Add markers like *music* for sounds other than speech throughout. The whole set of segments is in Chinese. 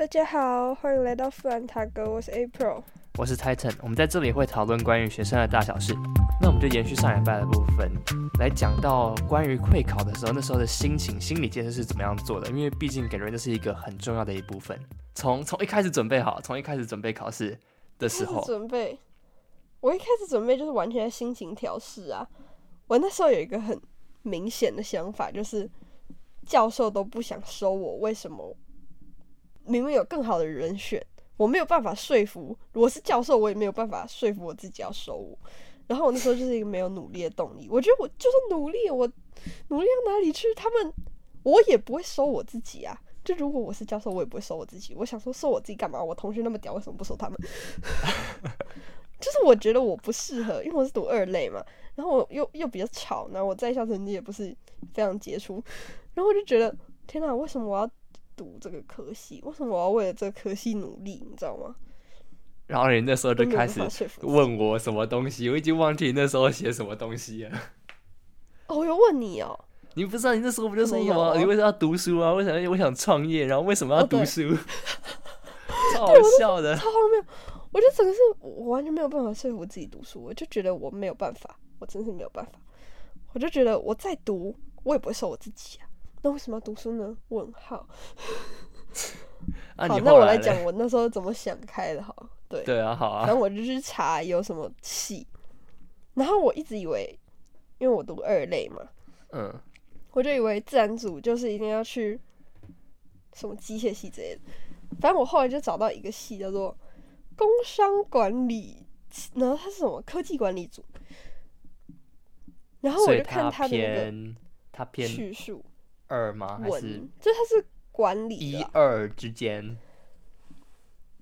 大家好，欢迎来到富兰塔格，我是 April。我是 Titan，我们在这里会讨论关于学生的大小事。那我们就延续上礼拜的部分，来讲到关于会考的时候，那时候的心情、心理建设是怎么样做的？因为毕竟感觉这是一个很重要的一部分。从从一开始准备好，从一开始准备考试的时候，准备，我一开始准备就是完全心情调试啊。我那时候有一个很明显的想法，就是教授都不想收我，为什么？明明有更好的人选。我没有办法说服，我是教授，我也没有办法说服我自己要收我。然后我那时候就是一个没有努力的动力。我觉得我就是努力，我努力到哪里去，他们我也不会收我自己啊。就如果我是教授，我也不会收我自己。我想说收我自己干嘛？我同学那么屌，为什么不收他们？*laughs* 就是我觉得我不适合，因为我是读二类嘛，然后我又又比较吵，然后我在校成绩也不是非常杰出，然后我就觉得天哪，为什么我要？读这个科系，为什么我要为了这个科系努力？你知道吗？然后你那时候就开始问我什么东西，我已经忘记你那时候写什么东西了。哦，我有问你哦。你不知道你那时候不就说什么？你为什么要读书啊？为什么我想创业？然后为什么要读书？*laughs* 超好笑的，超荒谬！我觉得整个是我完全没有办法说服自己读书，我就觉得我没有办法，我真是没有办法。我就觉得我再读，我也不会说我自己啊。那为什么要读书呢？问号。*laughs* 好，那我来讲我那时候怎么想开的。好，对，*laughs* 对啊，好啊。反正我就去查有什么系，然后我一直以为，因为我读二类嘛，嗯，我就以为自然组就是一定要去什么机械系之类的。反正我后来就找到一个系叫做工商管理，然后它是什么科技管理组，然后我就看它的那个，它偏叙述。二吗？还是就它是管理一二之间，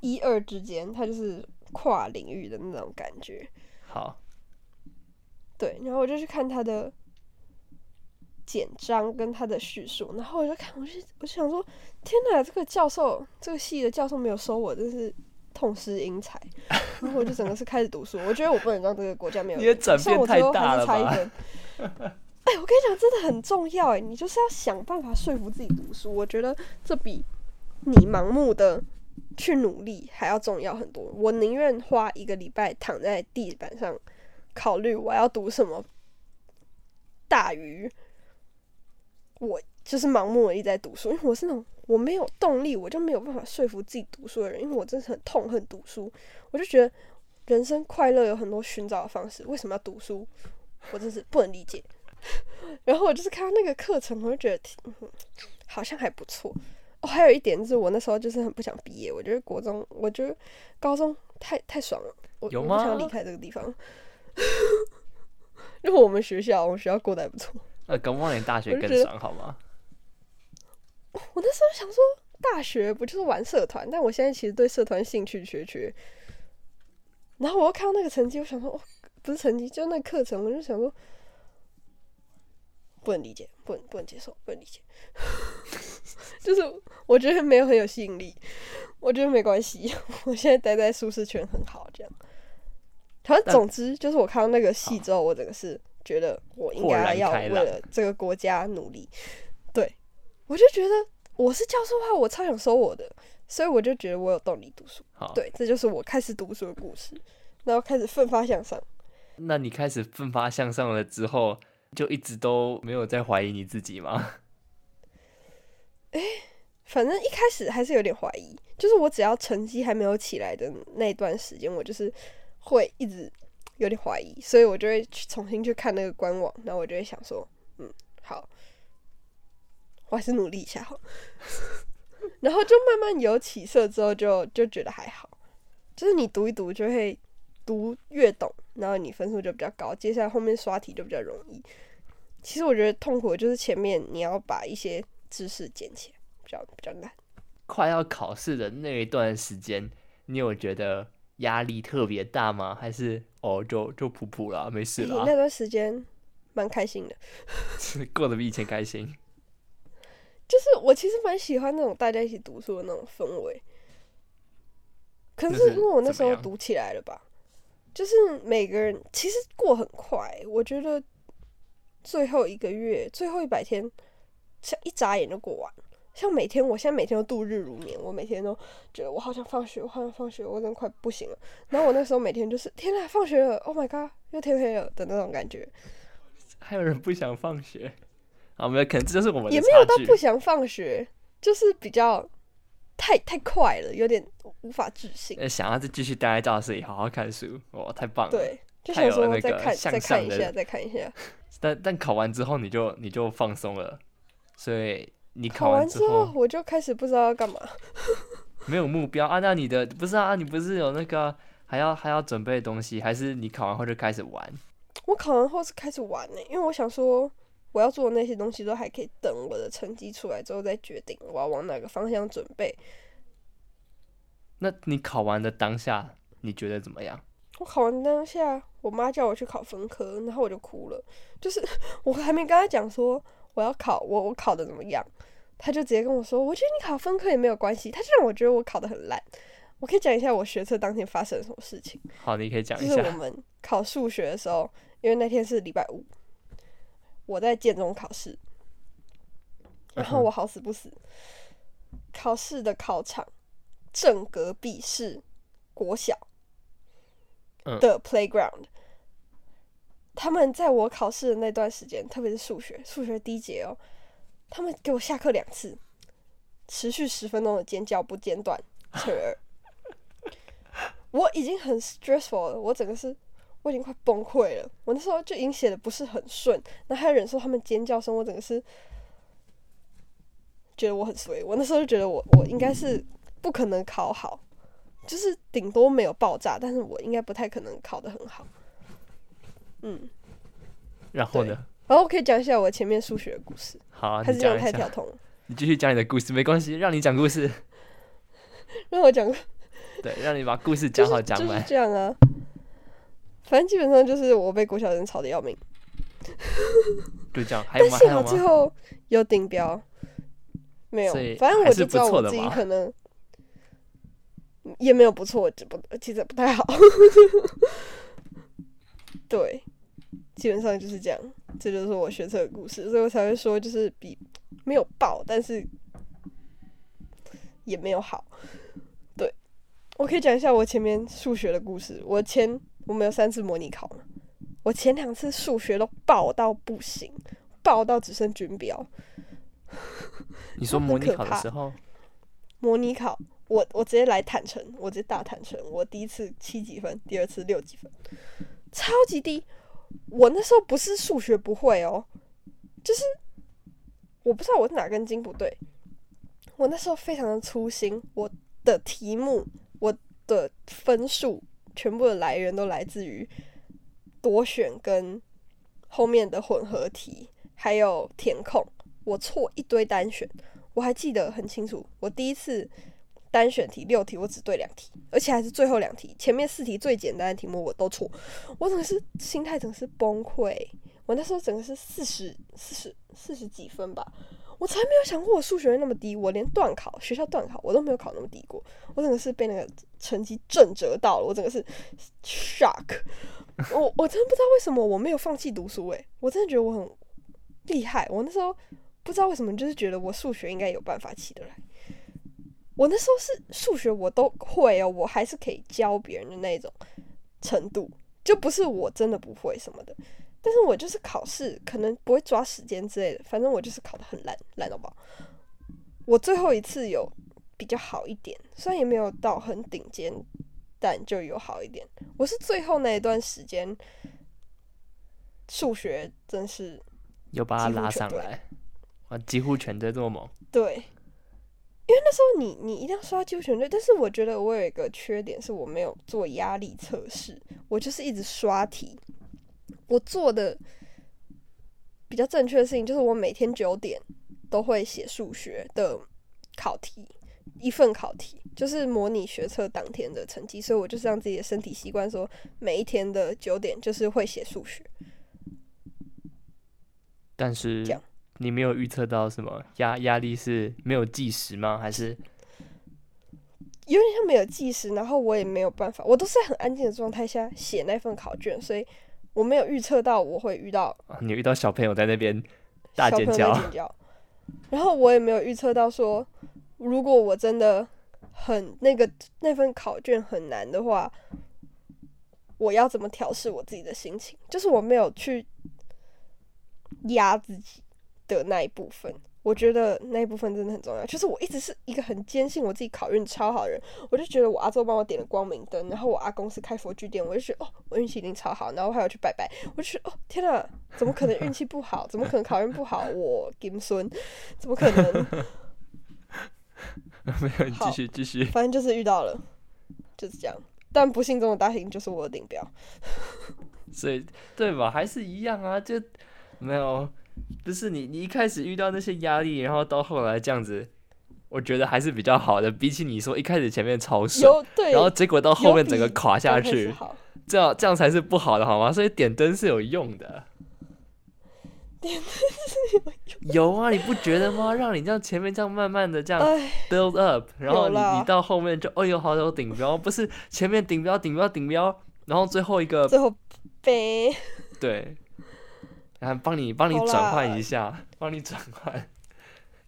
一二之间，它就是跨领域的那种感觉。好，对，然后我就去看他的简章跟他的叙述，然后我就看，我就我就想说，天哪，这个教授，这个系的教授没有收我，真是痛失英才。*laughs* 然后我就整个是开始读书，我觉得我不能让这个国家没有，你的转变太大了吧。哎，我跟你讲，真的很重要哎！你就是要想办法说服自己读书，我觉得这比你盲目的去努力还要重要很多。我宁愿花一个礼拜躺在地板上考虑我要读什么，大于我就是盲目的一直在读书。因为我是那种我没有动力，我就没有办法说服自己读书的人。因为我真的很痛恨读书，我就觉得人生快乐有很多寻找的方式，为什么要读书？我真是不能理解。*laughs* 然后我就是看到那个课程，我就觉得挺好像还不错。哦，还有一点就是我那时候就是很不想毕业，我觉得国中，我觉得高中太太爽了，我我不想离开这个地方。*laughs* 因为我们学校，我们学校过得还不错。那跟望年大学更爽好吗？*laughs* 我那时候想说，大学不就是玩社团？但我现在其实对社团兴趣缺缺。然后我又看到那个成绩，我想说，哦，不是成绩，就那课程，我就想说。不能理解，不能不能接受，不能理解，*laughs* 就是我觉得没有很有吸引力。我觉得没关系，*laughs* 我现在待在舒适圈很好，这样。反正总之就是我看到那个戏之后，我整个是觉得我应该要为了这个国家努力。对，我就觉得我是教授的话，我超想收我的，所以我就觉得我有动力读书。对，这就是我开始读书的故事，然后开始奋发向上。那你开始奋发向上了之后？就一直都没有在怀疑你自己吗？哎，反正一开始还是有点怀疑。就是我只要成绩还没有起来的那段时间，我就是会一直有点怀疑，所以我就会去重新去看那个官网，然后我就会想说，嗯，好，我还是努力一下好。然后就慢慢有起色之后，就就觉得还好。就是你读一读，就会读越懂。然后你分数就比较高，接下来后面刷题就比较容易。其实我觉得痛苦的就是前面你要把一些知识捡起来，比较比较难。快要考试的那一段时间，你有觉得压力特别大吗？还是哦，就就普普了，没事了。那段时间蛮开心的，*laughs* 过得比以前开心。就是我其实蛮喜欢那种大家一起读书的那种氛围。可是因为我那时候读起来了吧。就是每个人其实过很快，我觉得最后一个月、最后一百天，像一眨眼就过完。像每天，我现在每天都度日如年，我每天都觉得我好想放学，我好想放学，我真的快不行了。然后我那时候每天就是天呐，放学了，Oh my god，又天黑了的那种感觉。还有人不想放学？啊，没有，可能这就是我们的也没有到不想放学，就是比较太太快了，有点无法置信。呃，想要再继续待在教室里好好看书，哇，太棒了。，对，就太想说再看再看一下，再看一下。*laughs* 但但考完之后你就你就放松了，所以你考完之完之后，我就开始不知道要干嘛。*laughs* 没有目标啊？那你的不是啊？你不是有那个还要还要准备东西，还是你考完后就开始玩？我考完后是开始玩呢、因为我想说我要做的那些东西都还可以等我的成绩出来之后再决定我要往哪个方向准备。那你考完的当下，你觉得怎么样？我考完当下，我妈叫我去考分科，然后我就哭了。就是 *laughs* 我还没跟她讲说我要考，我我考的怎么样，她就直接跟我说，我觉得你考分科也没有关系。她就让我觉得我考的很烂。我可以讲一下我学测当天发生了什么事情。好，你可以讲就一下。就是我们考数学的时候，因为那天是礼拜五，我在建中考试，然后我好死不死，考试的考场正隔壁是国小嗯的 playground。他们在我考试的那段时间，特别是数学，数学第一节哦，他们给我下课两次，持续十分钟的尖叫不间断，乘以二。我已经很 stressful 了，我整个是我已经快崩溃了。我那时候就已经写的不是很顺，然后还要忍受他们尖叫声，我整个是觉得我很衰。我那时候就觉得我我应该是不可能考好，就是顶多没有爆炸，但是我应该不太可能考得很好。嗯，然后呢？然后我可以讲一下我前面数学的故事，好啊，还是这样你讲。太跳通了？你继续讲你的故事，没关系，让你讲故事。*laughs* 让我讲个 *laughs* 对，让你把故事讲好就是就是。这样啊。反正基本上就是我被国小人吵得要命，就这样，*laughs* 还有吗？但？好最后有顶标，没有，反正我就知道我自己可能也没有不错，就不其实不太好。对，基本上就是这样，这就是我学车的故事，所以我才会说就是比没有爆，但是也没有好。对，我可以讲一下我前面数学的故事。我前我们有三次模拟考嘛，我前两次数学都爆到不行，爆到只剩军标。你说 *laughs* 很模拟考的时候，模拟考，我我直接来坦诚，我直接大坦诚，我第一次七几分，第二次六几分，超级低。我那时候不是数学不会哦，就是我不知道我哪根筋不对。我那时候非常的粗心，我的题目，我的分数全部的来源都来自于多选跟后面的混合题，还有填空。我错一堆单选，我还记得很清楚，我第一次单选题六题，我只对两题，而且还是最后两题，前面四题最简单的题目我都错，我整个是心态整个是崩溃。我那时候整个是四十四十四十几分吧，我从来没有想过我数学会那么低，我连段考学校段考我都没有考那么低过，我整个是被那个成绩震折到了，我整个是 shock。*laughs* 我我真的不知道为什么我没有放弃读书诶、我真的觉得我很厉害，我那时候。不知道为什么，就是觉得我数学应该有办法起得来。我那时候是数学我都会哦，我还是可以教别人的那种程度，就不是我真的不会什么的。但是我就是考试可能不会抓时间之类的，反正我就是考得很烂，烂到爆。我最后一次有比较好一点，虽然也没有到很顶尖，但就有好一点。我是最后那一段时间数学真是又把它拉上来，啊，几乎全对这么猛。对，因为那时候你你一定要刷几乎全对，但是我觉得我有一个缺点是我没有做压力测试，我就是一直刷题。我做的比较正确的事情就是我每天九点都会写数学的考题，一份考题就是模拟学测当天的成绩，所以我就是让自己的身体习惯说每一天的九点就是会写数学。但是这样你没有预测到什么压压力是没有计时吗？还是有点像没有计时，然后我也没有办法，我都是在很安静的状态下写那份考卷，所以我没有预测到我会遇到啊你遇到小朋友在那边大？尖叫。然后我也没有预测到说，如果我真的很那个那份考卷很难的话，我要怎么调试我自己的心情？就是我没有去压自己的那一部分。我觉得那一部分真的很重要。就是我一直是一个很坚信我自己考运超好的人，我就觉得我阿周帮我点了光明灯，然后我阿公是开佛具店，我就觉得哦，我运气一定超好。然后还有去拜拜，我就觉得哦，天哪，怎么可能运气不好？怎么可能考运不好？我金孙，怎么可能？*laughs* 没有，你继续继续。反正就是遇到了，就是这样。但不幸中的大幸就是我的顶标。*laughs* 所以对吧？还是一样啊，就没有。不是你，你一开始遇到那些压力，然后到后来这样子，我觉得还是比较好的。比起你说一开始前面超顺，然后结果到后面整个垮下去，这样这样才是不好的，好吗？所以点灯是有用的。*laughs* 点灯是有用。有啊，你不觉得吗？让你这样前面这样慢慢的这样 build up，然后你你到后面就哎呦，好有顶标，不是前面顶标顶标顶标，然后最后一个最后背对。*laughs* 然后帮你帮你转换一下，*laughs* 帮你转换，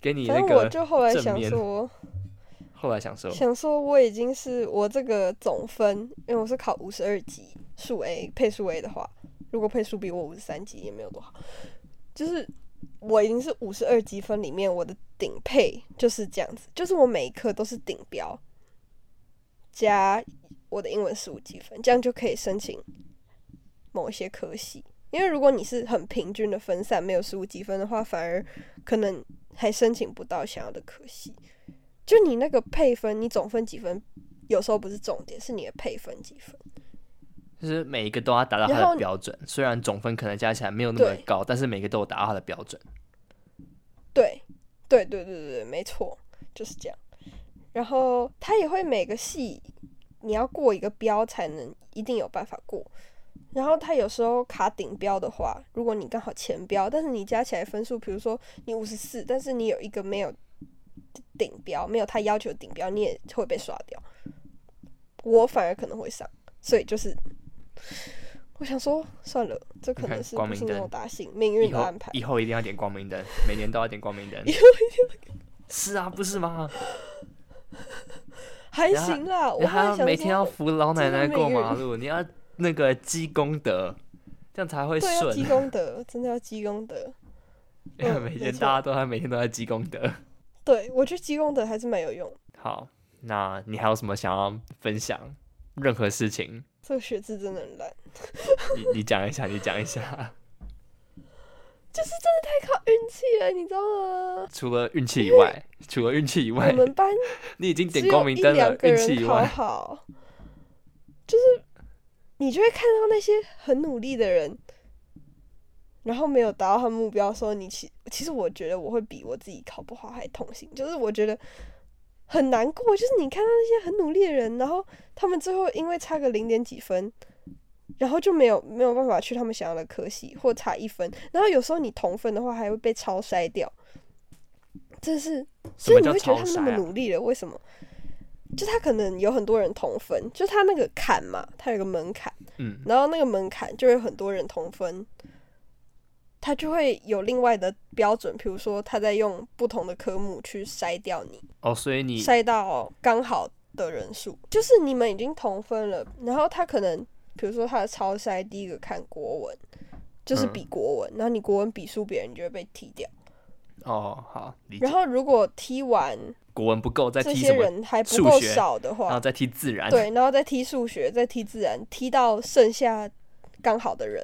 给你那个我就后来想说，*laughs* 后来想说，想说我已经是我这个总分，因为我是考五十二级数 A 配数 A 的话，如果配数比我五十三级也没有多好，就是我已经是五十二级分里面我的顶配就是这样子，就是我每一科都是顶标，加我的英文十五积分，这样就可以申请某一些科系。因为如果你是很平均的分散，没有十五积分的话，反而可能还申请不到想要的科系。就你那个配分，你总分几分，有时候不是重点，是你的配分几分。就是每一个都要达到它的标准，虽然总分可能加起来没有那么高，但是每个都有达到它的标准。对，对，对，对，对，没错，就是这样。然后他也会每个系你要过一个标才能一定有办法过。然后他有时候卡顶标的话，如果你刚好前标，但是你加起来分数，比如说你五十四，但是你有一个没有顶标，没有他要求顶标，你也会被刷掉。我反而可能会上，所以就是我想说，算了，这可能是光明灯大幸，命运的安排。以后一定要点光明灯，每年都要点光明灯。*laughs* 以后一定要。是啊，不是吗？*laughs* 还行啦，我还要每天要扶老奶奶过马路，你要。那个积功德，这样才会顺。积功德，真的要积功德。*laughs* 因为每天大家都在每天都在积功德。对，我觉得积功德还是蛮有用。好，那你还有什么想要分享？任何事情？这个学字真的很烂。你你讲一下，你讲一下。*laughs* 就是真的太靠运气了，你知道吗？除了运气以外，除了运气以外，我们班你已经点光明灯了，运气以外，好，就是。你就会看到那些很努力的人，然后没有达到他目标，说你其其实我觉得我会比我自己考不好还痛心，就是我觉得很难过。就是你看到那些很努力的人，然后他们最后因为差个零点几分，然后就没有没有办法去他们想要的科系，或差一分，然后有时候你同分的话还会被超筛掉，这是所以你会觉得他们那么努力了，为什么？就他可能有很多人同分，就他那个坎嘛，他有个门槛，嗯，然后那个门槛就有很多人同分，他就会有另外的标准，比如说他在用不同的科目去筛掉你，哦，所以你筛到刚好的人数，就是你们已经同分了，然后他可能比如说他的超筛第一个看国文，就是比国文，然后你国文比输别人，你就会被踢掉。哦，好，然后如果踢完。国文不够，再踢什么数学少的话，然后再踢自然，对，然后再踢数学，再踢自然，踢到剩下刚好的人，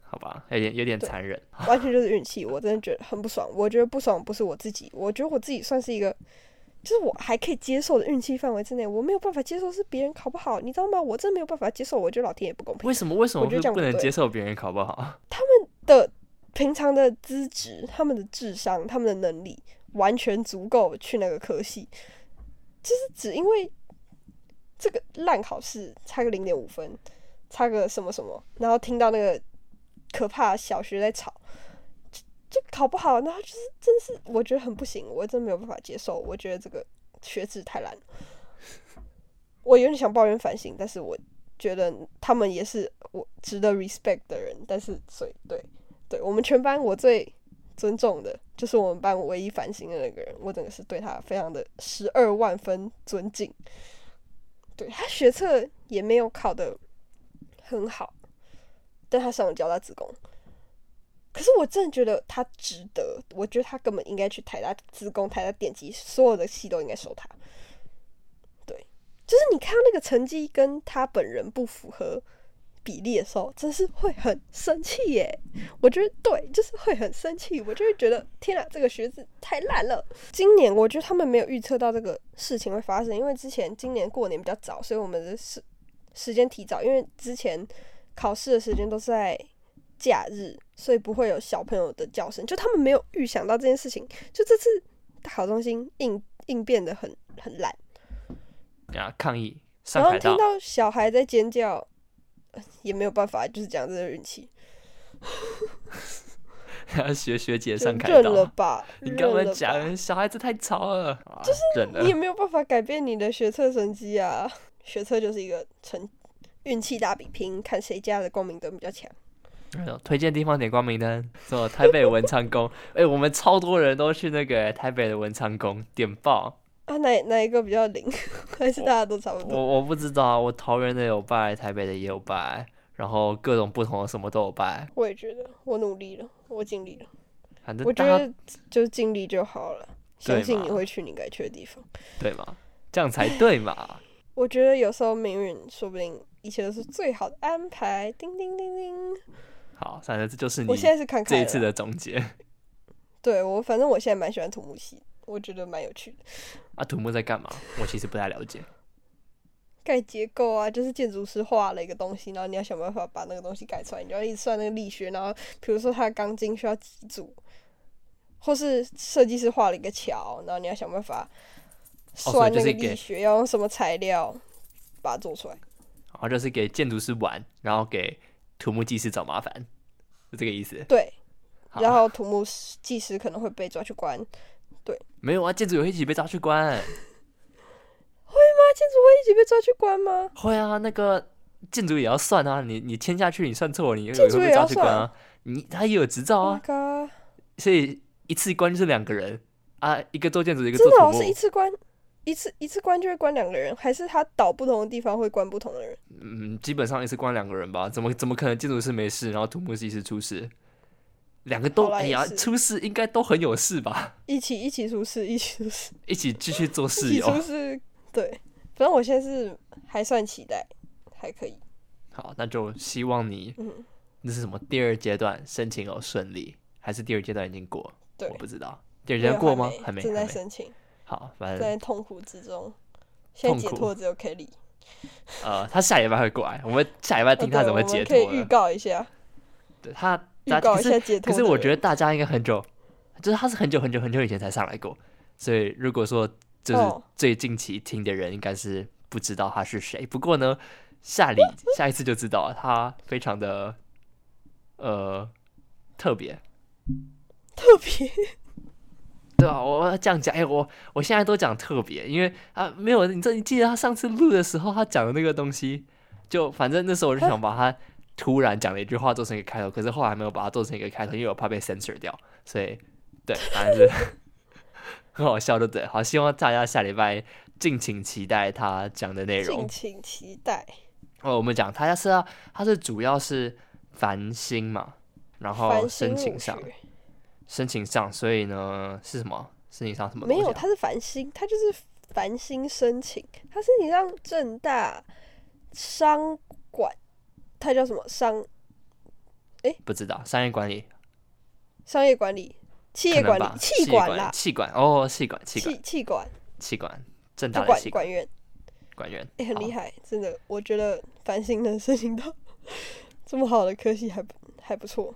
好吧，有点有点残忍，完全就是运气，我真的觉得很不爽。我觉得不爽不是我自己，我觉得我自己算是一个，就是我还可以接受的运气范围之内，我没有办法接受是别人考不好，你知道吗？我真没有办法接受，我觉得老天也不公平。为什么？为什么我觉得这样不能接受别人考不好？*laughs* 他们的平常的资质、他们的智商、他们的能力。完全足够去那个科系，就是只因为这个烂考试差个零点五分，差个什么什么，然后听到那个可怕小学在吵，就就考不好，然后就是真是我觉得很不行，我真没有办法接受，我觉得这个学制太烂，我有点想抱怨反省，但是我觉得他们也是我值得 respect 的人，但是所以对对我们全班我最。尊重的，就是我们班唯一反星的那个人，我真的是对他非常的十二万分尊敬。对他学测也没有考的很好，但他上了交大职工。可是我真的觉得他值得，我觉得他根本应该去台大职工、台大电机，所有的系都应该收他。对，就是你看到那个成绩跟他本人不符合比例的时候，真是会很生气耶。我觉得对，就是会很生气，我就会觉得天啊，这个学子太烂了。今年我觉得他们没有预测到这个事情会发生，因为之前今年过年比较早，所以我们的时时间提早，因为之前考试的时间都是在假日。所以不会有小朋友的叫声，就他们没有预想到这件事情。就这次大考中心应应变的很很烂，啊，抗议，然后听到小孩在尖叫，也没有办法，就是讲这个运气。*laughs* 要学学姐上开道了吧？你跟我讲，小孩子太吵了，就是你也没有办法改变你的学测成绩啊。学测就是一个成运气大比拼，看谁家的光明灯比较强。推荐地方点光明灯，说台北文昌宫。*laughs* 哎，我们超多人都去那个台北的文昌宫点爆啊！哪哪一个比较灵？*laughs* 还是大家都差不多？我我不知道，我桃园的有拜，台北的也有拜，然后各种不同的什么都有拜。我也觉得，我努力了，我尽力了。反正我觉得就尽力就好了。相信你会去你该去的地方，*laughs* 对吗？这样才对嘛？*laughs* 我觉得有时候命运说不定一切都是最好的安排。叮叮叮叮。好，反正这就是你。我现在是看这一次的总结。对我，反正我现在蛮喜欢土木系，我觉得蛮有趣的。啊，土木在干嘛？我其实不太了解。*laughs* 盖结构啊，就是建筑师画了一个东西，然后你要想办法把那个东西盖出来，你就要一直算那个力学，然后比如说它的钢筋需要几组，或是设计师画了一个桥，然后你要想办法算那个力学要用什么材料把它做出来。然后就是给建筑师玩，然后给。土木技师找麻烦，是这个意思。对，然后土木技师可能会被抓去关。对，没有啊，建筑也会一起被抓去关。会吗？建筑会一起被抓去关吗？会啊，那个建筑也要算啊。你你签下去，你算错，你也会被抓去关啊。你他也有执照啊，所以一次关就是两个人啊，一个做建筑，一个做土木，是一次关。一次一次关就会关两个人，还是他倒不同的地方会关不同的人？嗯，基本上一次关两个人吧。怎么怎么可能建筑师没事，然后土木是一次出事？两个都哎呀，出事应该都很有事吧？一起一起出事，*laughs* 一起出事，一起继续做事出事，对。反正我现在是还算期待，还可以。好，那就希望你，嗯，那是什么？第二阶段申请有顺利，还是第二阶段已经过？对，我不知道。第二阶段过吗？还没，正在申请。好，反正在痛苦之中，现在解脱只有 Kelly。呃，他下礼拜会过来，我们下礼拜听他怎么解脱。可以预告一下。对他预告一下解脱。可是我觉得大家应该很久，就是他是很久很久很久以前才上来过，所以如果说就是最近期听的人，应该是不知道他是谁。不过呢，下里 *laughs* 下一次就知道了，他非常的呃特别，特别。*laughs* 对啊，我要这样讲，哎，我我现在都讲特别，因为啊，没有你这你记得他上次录的时候，他讲的那个东西，就反正那时候我就想把他突然讲了一句话做成一个开头，可是后来没有把它做成一个开头，因为我怕被 censor 掉，所以对，反正是 *laughs* 很好笑，对不对？好，希望大家下礼拜敬请期待他讲的内容，敬请期待。哦，我们讲他是要，他是主要是繁星嘛，然后申请上。申请上，所以呢是什么？申请上什么？没有，他是繁星，他就是繁星申请。他申请上正大商管，他叫什么商？哎，不知道，商业管理，商业管理，企业管理，气管啦，气管哦，气管，气管气管，气管，正大的管员，管员，哎，很厉害，真的，我觉得繁星能申请到这么好的科系，还还不错。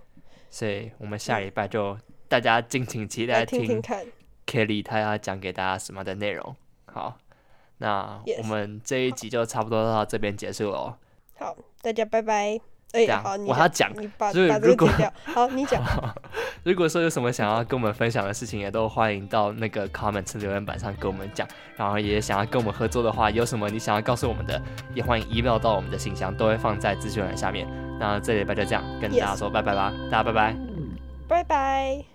所以我们下礼拜就。大家敬请期待听听看 Kelly 他要讲给大家什么的内容。好，那我们这一集就差不多到这边结束了。好，大家拜拜。哎，好，我要讲，所以如果好，你讲。*laughs* 如果说有什么想要跟我们分享的事情，也都欢迎到那个 comments 留言板上跟我们讲。然后也想要跟我们合作的话，有什么你想要告诉我们的，也欢迎 email 到我们的信箱，都会放在资讯栏下面。那这礼拜就这样跟大家说拜拜吧，大家拜拜，拜拜。